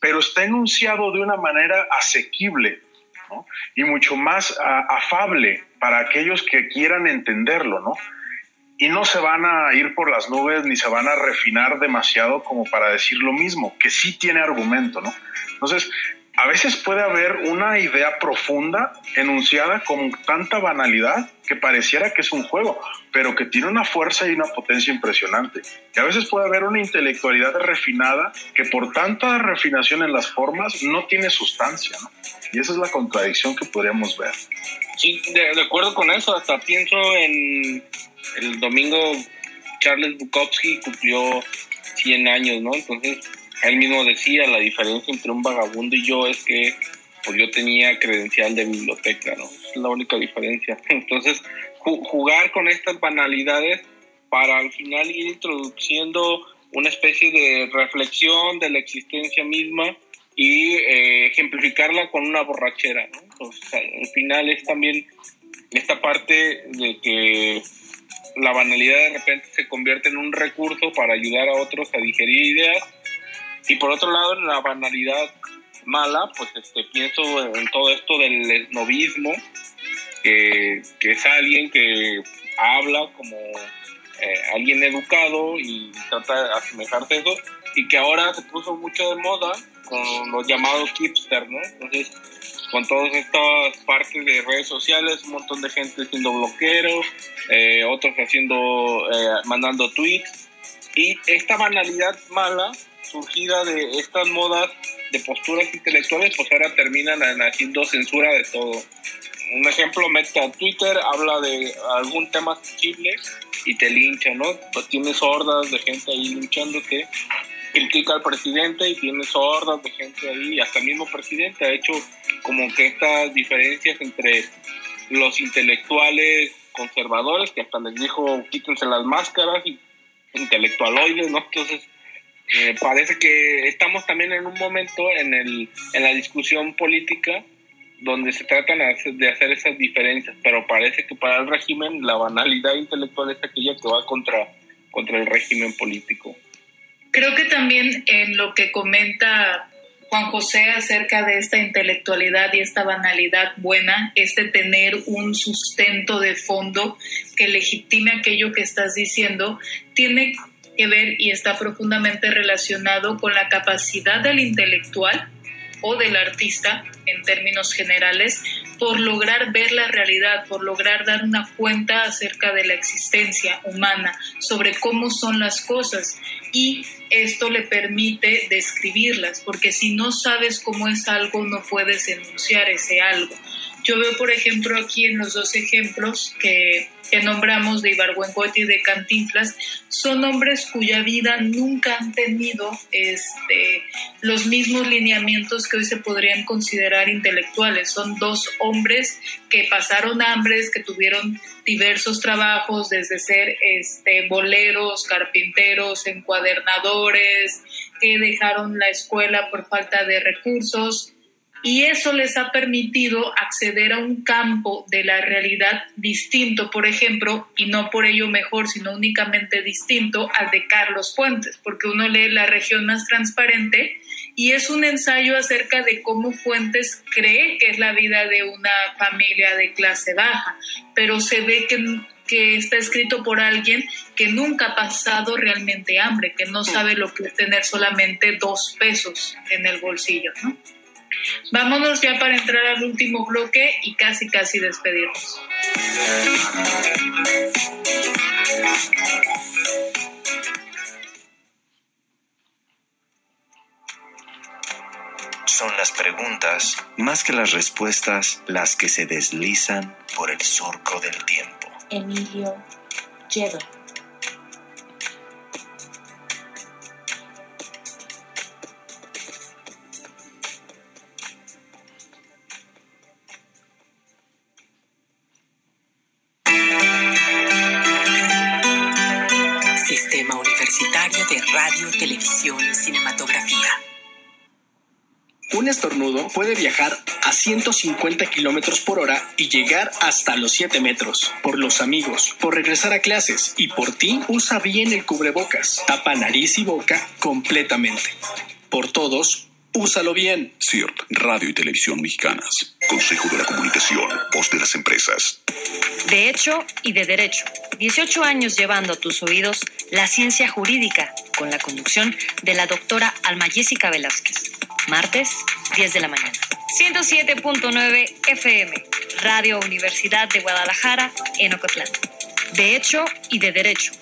pero está enunciado de una manera asequible, y mucho más afable para aquellos que quieran entenderlo, ¿no? Y no se van a ir por las nubes ni se van a refinar demasiado como para decir lo mismo, que sí tiene argumento, ¿no? Entonces, a veces puede haber una idea profunda enunciada con tanta banalidad que pareciera que es un juego, pero que tiene una fuerza y una potencia impresionante. Y a veces puede haber una intelectualidad refinada que por tanta refinación en las formas no tiene sustancia, ¿no? Y esa es la contradicción que podríamos ver. Sí, de, acuerdo con eso, hasta pienso en el domingo Charles Bukowski cumplió 100 años, ¿no? Entonces él mismo decía, la diferencia entre un vagabundo y yo es que pues yo tenía credencial de biblioteca, ¿no? Es la única diferencia. Entonces, jugar con estas banalidades para al final ir introduciendo una especie de reflexión de la existencia misma y eh, ejemplificarla con una borrachera, ¿no? Entonces, al final es también esta parte de que la banalidad de repente se convierte en un recurso para ayudar a otros a digerir ideas. Y por otro lado, en la banalidad mala, pues este, pienso en todo esto del esnovismo, que, es alguien que habla como eh, alguien educado y trata de asemejarse a eso, y que ahora se puso mucho de moda con los llamados ¿no? Entonces, con todas estas partes de redes sociales, un montón de gente haciendo bloqueros, eh, otros haciendo, eh, mandando tweets, y esta banalidad mala surgida de estas modas de posturas intelectuales, pues ahora terminan haciendo censura de todo. Un ejemplo, mete a Twitter, habla de algún tema sensible y te lincha, ¿no? Pues tienes hordas de gente ahí linchándote, critica al presidente y tienes hordas de gente ahí, hasta el mismo presidente ha hecho como que estas diferencias entre los intelectuales conservadores, que hasta les dijo quítense las máscaras, y intelectualoides, ¿no? Entonces, eh, parece que estamos también en un momento en, el, en la discusión política donde se tratan de hacer esas diferencias, pero parece que para el régimen la banalidad intelectual es aquella que va contra, contra el régimen político. Creo que también en lo que comenta Juan José acerca de esta intelectualidad y esta banalidad buena, este tener un sustento de fondo que legitime aquello que estás diciendo, tiene que ver y está profundamente relacionado con la capacidad del intelectual o del artista en términos generales por lograr ver la realidad, por lograr dar una cuenta acerca de la existencia humana, sobre cómo son las cosas. Y esto le permite describirlas, porque si no sabes cómo es algo, no puedes enunciar ese algo. Yo veo, por ejemplo, aquí en los dos ejemplos que, nombramos de Ibargüengoitia y de Cantinflas, son hombres cuya vida nunca han tenido este, los mismos lineamientos que hoy se podrían considerar intelectuales. Son dos hombres que pasaron hambres, que tuvieron diversos trabajos, desde ser este, boleros, carpinteros, encuadernadores, que dejaron la escuela por falta de recursos y eso les ha permitido acceder a un campo de la realidad distinto, por ejemplo, y no por ello mejor, sino únicamente distinto al de Carlos Fuentes, porque uno lee La región más transparente y es un ensayo acerca de cómo Fuentes cree que es la vida de una familia de clase baja, pero se ve que, que está escrito por alguien que nunca ha pasado realmente hambre, que no sabe lo que es tener solamente dos pesos en el bolsillo, ¿no? Vámonos ya para entrar al último bloque y casi casi despedirnos. Son las preguntas, más que las respuestas, las que se deslizan por el surco del tiempo. Emilio Lledo. De Radio, Televisión y Cinematografía. Un estornudo puede viajar a 150 kilómetros por hora y llegar hasta los 7 metros. Por los amigos, por regresar a clases y por ti, usa bien el cubrebocas. Tapa nariz y boca completamente. Por todos, úsalo bien. CIRT, Radio y Televisión Mexicanas. Consejo de la Comunicación, voz de las empresas. De hecho y de derecho. 18 años llevando a tus oídos la ciencia jurídica con la conducción de la doctora Alma Jessica Velázquez. Martes, 10 de la mañana. 107.9 FM, Radio Universidad de Guadalajara, en Ocotlán. De hecho y de derecho.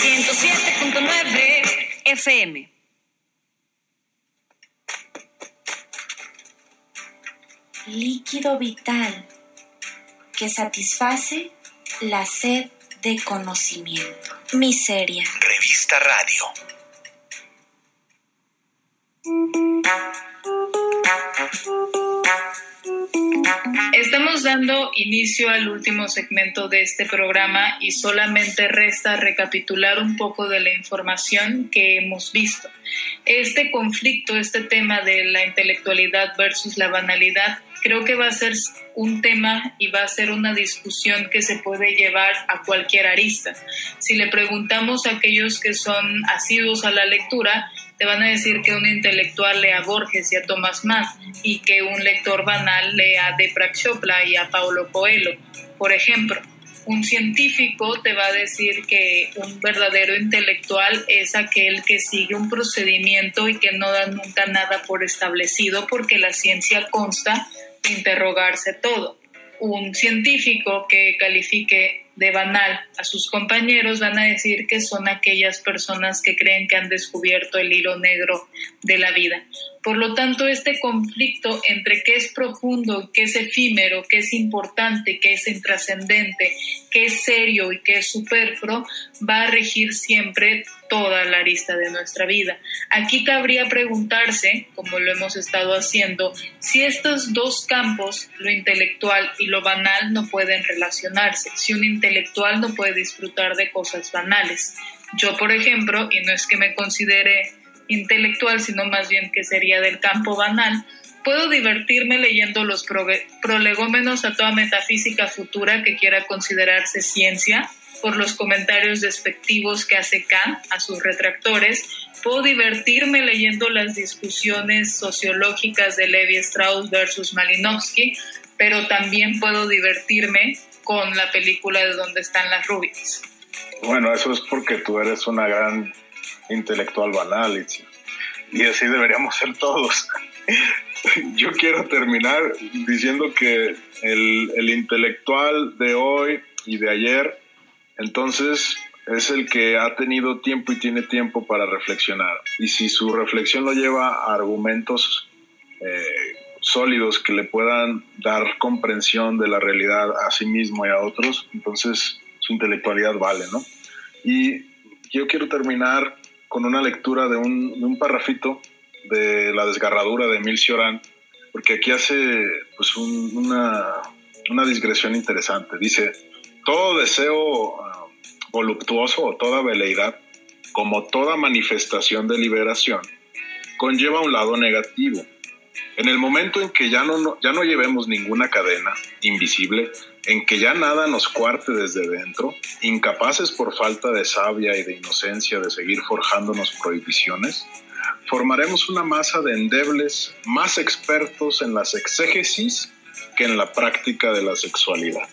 107.9 FM. Líquido vital que satisface la sed de conocimiento. Miseria. Revista Radio. Estamos dando inicio al último segmento de este programa y solamente resta recapitular un poco de la información que hemos visto. Este conflicto, este tema de la intelectualidad versus la banalidad, creo que va a ser un tema y va a ser una discusión que se puede llevar a cualquier arista. Si le preguntamos a aquellos que son asiduos a la lectura, te van a decir que un intelectual lea a Borges y a Thomas Mann y que un lector banal lea a Deepak Chopra y a Paulo Coelho, por ejemplo. Un científico te va a decir que un verdadero intelectual es aquel que sigue un procedimiento y que no da nunca nada por establecido porque la ciencia consta interrogarse todo. Un científico que califique de banal a sus compañeros van a decir que son aquellas personas que creen que han descubierto el hilo negro de la vida. Por lo tanto, este conflicto entre qué es profundo, qué es efímero, qué es importante, qué es intrascendente, qué es serio y qué es superfluo, va a regir siempre toda la arista de nuestra vida. Aquí cabría preguntarse, como lo hemos estado haciendo, si estos dos campos, lo intelectual y lo banal, no pueden relacionarse, si un intelectual no puede disfrutar de cosas banales. Yo, por ejemplo, y no es que me considere intelectual, sino más bien que sería del campo banal, puedo divertirme leyendo los prolegómenos a toda metafísica futura que quiera considerarse ciencia, por los comentarios despectivos que hace Kant a sus retractores, puedo divertirme leyendo las discusiones sociológicas de Levi Strauss versus Malinowski, pero también puedo divertirme con la película de Donde están las rubias. Bueno, eso es porque tú eres una gran intelectual banal, y así deberíamos ser todos. Yo quiero terminar diciendo que el, el intelectual de hoy y de ayer, entonces es el que ha tenido tiempo y tiene tiempo para reflexionar. Y si su reflexión lo lleva a argumentos eh, sólidos que le puedan dar comprensión de la realidad a sí mismo y a otros, entonces su intelectualidad vale, ¿no? Y yo quiero terminar con una lectura de un, parrafito de La desgarradura de Emil Cioran, porque aquí hace pues, una, una digresión interesante. Dice, todo deseo uh, voluptuoso o toda veleidad, como toda manifestación de liberación, conlleva un lado negativo. En el momento en que ya no, ya no llevemos ninguna cadena invisible, en que ya nada nos cuarte desde dentro, incapaces por falta de sabia y de inocencia de seguir forjándonos prohibiciones, formaremos una masa de endebles más expertos en las exégesis que en la práctica de la sexualidad.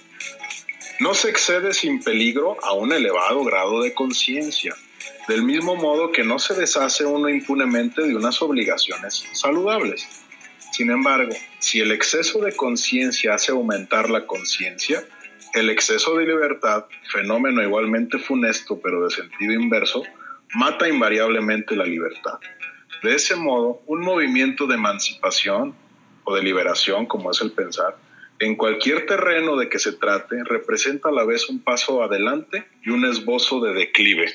No se excede sin peligro a un elevado grado de conciencia, del mismo modo que no se deshace uno impunemente de unas obligaciones saludables. Sin embargo, si el exceso de conciencia hace aumentar la conciencia, el exceso de libertad, fenómeno igualmente funesto pero de sentido inverso, mata invariablemente la libertad. De ese modo, un movimiento de emancipación o de liberación, como es el pensar, en cualquier terreno de que se trate, representa a la vez un paso adelante y un esbozo de declive.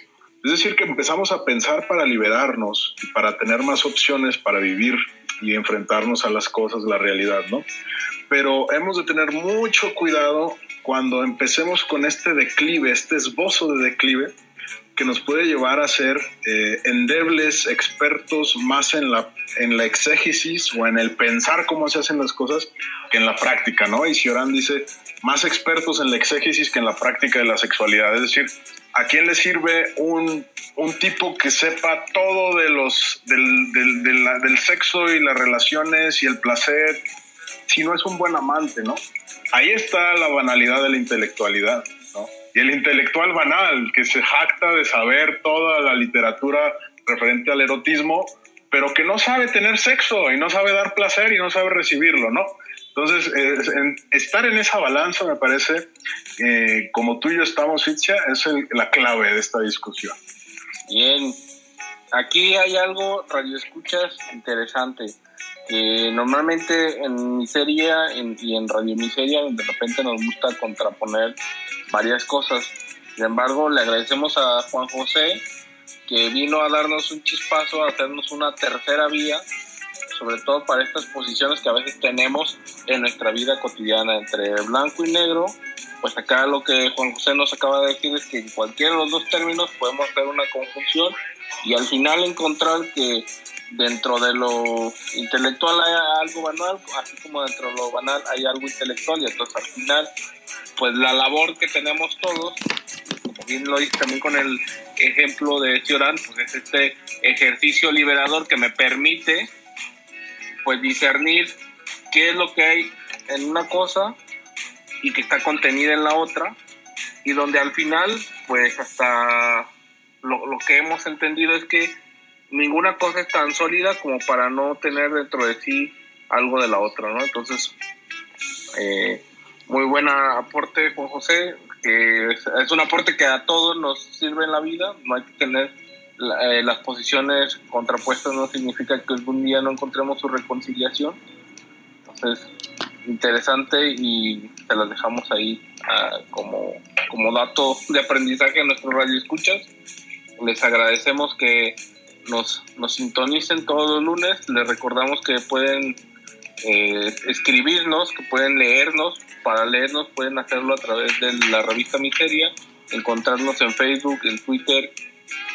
Es decir, que empezamos a pensar para liberarnos y para tener más opciones para vivir y enfrentarnos a las cosas, la realidad, ¿no? Pero hemos de tener mucho cuidado cuando empecemos con este declive, este esbozo de declive, que nos puede llevar a ser eh, endebles expertos más en la, en la exégesis o en el pensar cómo se hacen las cosas que en la práctica, ¿no? Y Cioran dice, más expertos en la exégesis que en la práctica de la sexualidad. Es decir, ¿a quién le sirve un, un tipo que sepa todo de los, del, del, del sexo y las relaciones y el placer si no es un buen amante, ¿no? Ahí está la banalidad de la intelectualidad, ¿no? Y el intelectual banal, que se jacta de saber toda la literatura referente al erotismo, pero que no sabe tener sexo y no sabe dar placer y no sabe recibirlo, ¿no? Entonces, estar en esa balanza me parece, eh, como tú y yo estamos, Itzia, es la clave de esta discusión. Bien, aquí hay algo, radio escuchas, interesante, que normalmente en miseria y en radio miseria de repente nos gusta contraponer varias cosas. Sin embargo, le agradecemos a Juan José que vino a darnos un chispazo, a hacernos una tercera vía, sobre todo para estas posiciones que a veces tenemos en nuestra vida cotidiana entre blanco y negro. Pues acá lo que Juan José nos acaba de decir es que en cualquiera de los dos términos podemos hacer una conjunción y al final encontrar que dentro de lo intelectual hay algo banal, así como dentro de lo banal hay algo intelectual y entonces al final pues la labor que tenemos todos, como bien lo dice también con el ejemplo de Cioran, pues es este ejercicio liberador que me permite pues discernir qué es lo que hay en una cosa y que está contenida en la otra y donde al final pues hasta lo, lo que hemos entendido es que ninguna cosa es tan sólida como para no tener dentro de sí algo de la otra, ¿no? Entonces, eh, muy buen aporte, Juan José, que es, un aporte que a todos nos sirve en la vida, no hay que tener eh, las posiciones contrapuestas, no significa que algún día no encontremos su reconciliación. Entonces, interesante y te las dejamos ahí ah, como, como dato de aprendizaje a nuestros radioescuchas. Les agradecemos que nos, nos sintonicen todos los lunes. Les recordamos que pueden eh, escribirnos, que pueden leernos. Para leernos pueden hacerlo a través de la revista Miseria, encontrarnos en Facebook, en Twitter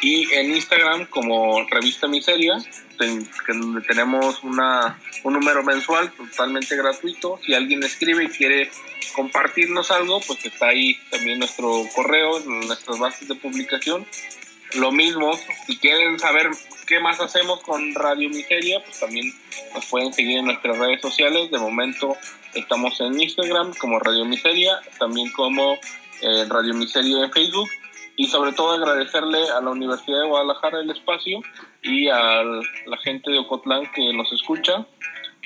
y en Instagram como Revista Miseria, donde tenemos una, un número mensual totalmente gratuito. Si alguien escribe y quiere compartirnos algo, pues está ahí también nuestro correo, nuestras bases de publicación lo mismo, si quieren saber qué más hacemos con Radio Miseria, pues también nos pueden seguir en nuestras redes sociales. De momento estamos en Instagram como Radio Miseria, también como eh, Radio Miseria en Facebook. Y sobre todo agradecerle a la Universidad de Guadalajara el espacio y a la gente de Ocotlán que nos escucha.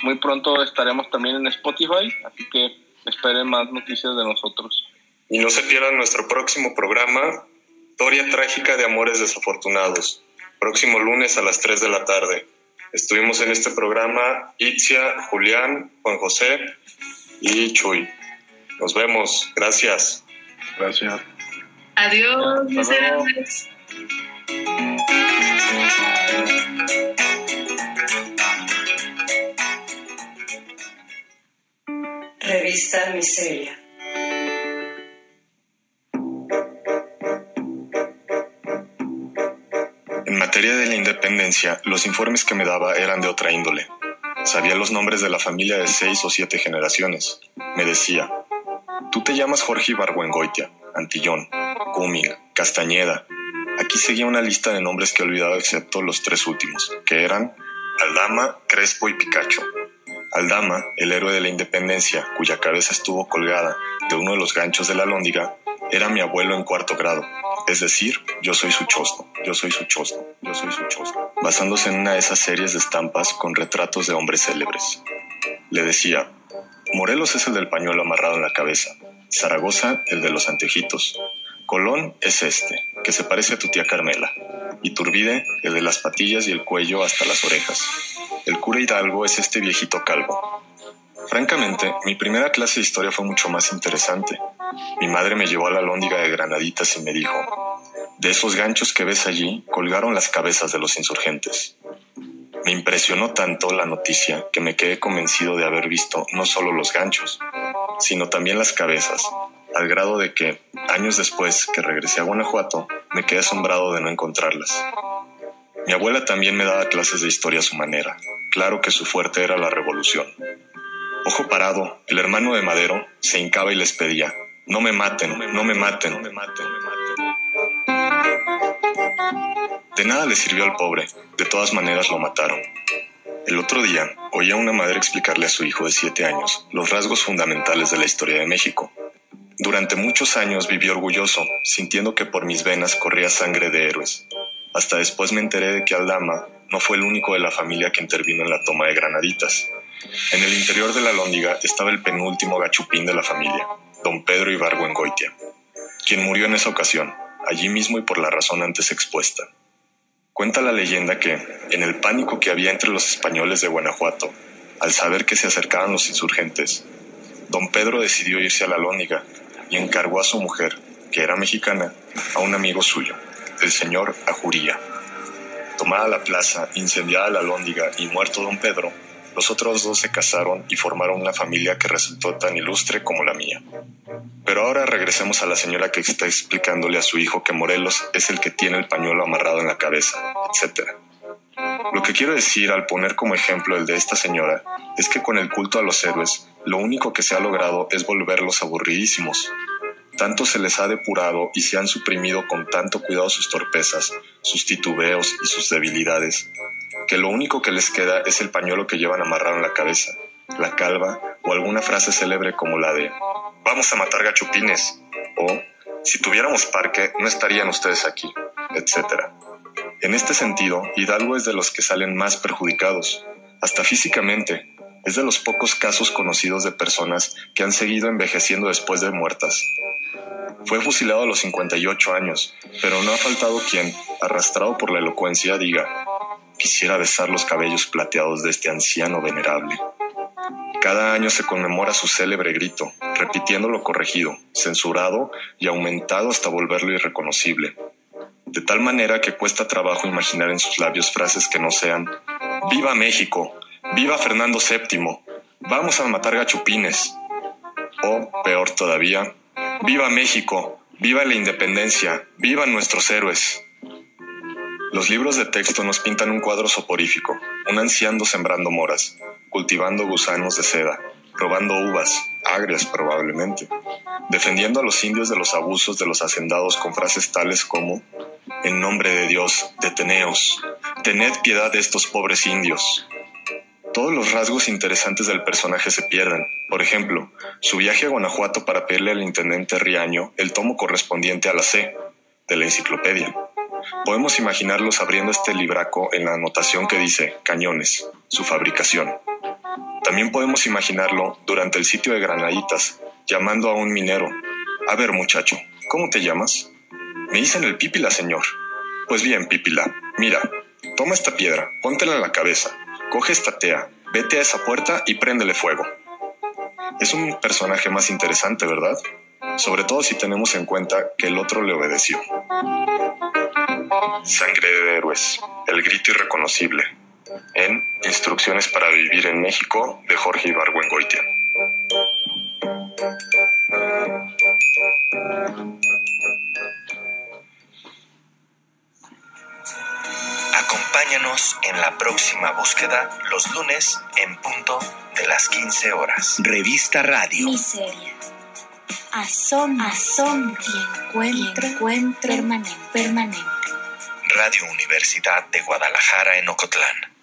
Muy pronto estaremos también en Spotify, así que esperen más noticias de nosotros. Y no se pierdan nuestro próximo programa, Historia Trágica de Amores Desafortunados, próximo lunes a las 3 de la tarde. Estuvimos en este programa Itzia, Julián, Juan José y Chuy. Nos vemos. Gracias. Gracias. Adiós, miserables. Revista Miseria. Materia de la independencia, los informes que me daba eran de otra índole. Sabía los nombres de la familia de seis o siete generaciones. Me decía, tú te llamas Jorge Ibargüengoitia, Antillón, Cumming, Castañeda. Aquí seguía una lista de nombres que he olvidado excepto los tres últimos, que eran Aldama, Crespo y Picacho. Aldama, el héroe de la independencia, cuya cabeza estuvo colgada de uno de los ganchos de la lóndiga, era mi abuelo en cuarto grado. Es decir, yo soy su chosno, yo soy su chosno, yo soy su chosno. Basándose en una de esas series de estampas con retratos de hombres célebres. Le decía, Morelos es el del pañuelo amarrado en la cabeza, Zaragoza el de los anteojitos, Colón es este, que se parece a tu tía Carmela, y Turbide el de las patillas y el cuello hasta las orejas. El cura Hidalgo es este viejito calvo. Francamente, mi primera clase de historia fue mucho más interesante. Mi madre me llevó a la lóndiga de Granaditas y me dijo, de esos ganchos que ves allí colgaron las cabezas de los insurgentes. Me impresionó tanto la noticia que me quedé convencido de haber visto no solo los ganchos, sino también las cabezas, al grado de que, años después que regresé a Guanajuato, me quedé asombrado de no encontrarlas. Mi abuela también me daba clases de historia a su manera. Claro que su fuerte era la revolución. Ojo parado, el hermano de Madero se hincaba y les pedía, no me maten, no me maten, no me maten. De nada le sirvió al pobre, de todas maneras lo mataron. El otro día oí a una madre explicarle a su hijo de siete años los rasgos fundamentales de la historia de México. Durante muchos años viví orgulloso, sintiendo que por mis venas corría sangre de héroes. Hasta después me enteré de que Aldama no fue el único de la familia que intervino en la toma de Granaditas. En el interior de la lóndiga estaba el penúltimo gachupín de la familia, don Pedro Ibargüengoitia, quien murió en esa ocasión, allí mismo y por la razón antes expuesta. Cuenta la leyenda que, en el pánico que había entre los españoles de Guanajuato, al saber que se acercaban los insurgentes, don Pedro decidió irse a la lóndiga y encargó a su mujer, que era mexicana, a un amigo suyo, el señor Ajuría. Tomada la plaza, incendiada la lóndiga y muerto don Pedro, los otros dos se casaron y formaron una familia que resultó tan ilustre como la mía. Pero ahora regresemos a la señora que está explicándole a su hijo que Morelos es el que tiene el pañuelo amarrado en la cabeza, etc. Lo que quiero decir al poner como ejemplo el de esta señora es que con el culto a los héroes, lo único que se ha logrado es volverlos aburridísimos. Tanto se les ha depurado y se han suprimido con tanto cuidado sus torpezas, sus titubeos y sus debilidades, que lo único que les queda es el pañuelo que llevan amarrado en la cabeza, la calva o alguna frase célebre como la de vamos a matar gachupines o si tuviéramos parque no estarían ustedes aquí, etc. En este sentido, Hidalgo es de los que salen más perjudicados, hasta físicamente. Es de los pocos casos conocidos de personas que han seguido envejeciendo después de muertas. Fue fusilado a los 58 años, pero no ha faltado quien, arrastrado por la elocuencia, diga, quisiera besar los cabellos plateados de este anciano venerable. Cada año se conmemora su célebre grito, repitiendo lo corregido, censurado y aumentado hasta volverlo irreconocible. De tal manera que cuesta trabajo imaginar en sus labios frases que no sean ¡Viva México! ¡Viva Fernando VII! ¡Vamos a matar gachupines! O, peor todavía, ¡Viva México! ¡Viva la independencia! ¡Vivan nuestros héroes! Los libros de texto nos pintan un cuadro soporífico, un anciano sembrando moras, cultivando gusanos de seda, robando uvas, agrias probablemente, defendiendo a los indios de los abusos de los hacendados con frases tales como, en nombre de Dios, deteneos, tened piedad de estos pobres indios. Todos los rasgos interesantes del personaje se pierden. Por ejemplo, su viaje a Guanajuato para pedirle al intendente Riaño el tomo correspondiente a la C de la enciclopedia. Podemos imaginarlos abriendo este libraco en la anotación que dice cañones, su fabricación. También podemos imaginarlo durante el sitio de Granaditas, llamando a un minero. A ver, muchacho, ¿cómo te llamas? Me dicen el Pípila, señor. Pues bien, Pípila, mira, toma esta piedra, póntela en la cabeza, coge esta tea, vete a esa puerta y préndele fuego. Es un personaje más interesante, ¿verdad? Sobre todo si tenemos en cuenta que el otro le obedeció. Sangre de héroes, el grito irreconocible, en Instrucciones para vivir en México de Jorge Ibargüengoitia. Acompáñanos en la próxima búsqueda los lunes en punto de las 15 horas. Revista Radio. Miseria asombro, y encuentro, permanente. Radio Universidad de Guadalajara en Ocotlán.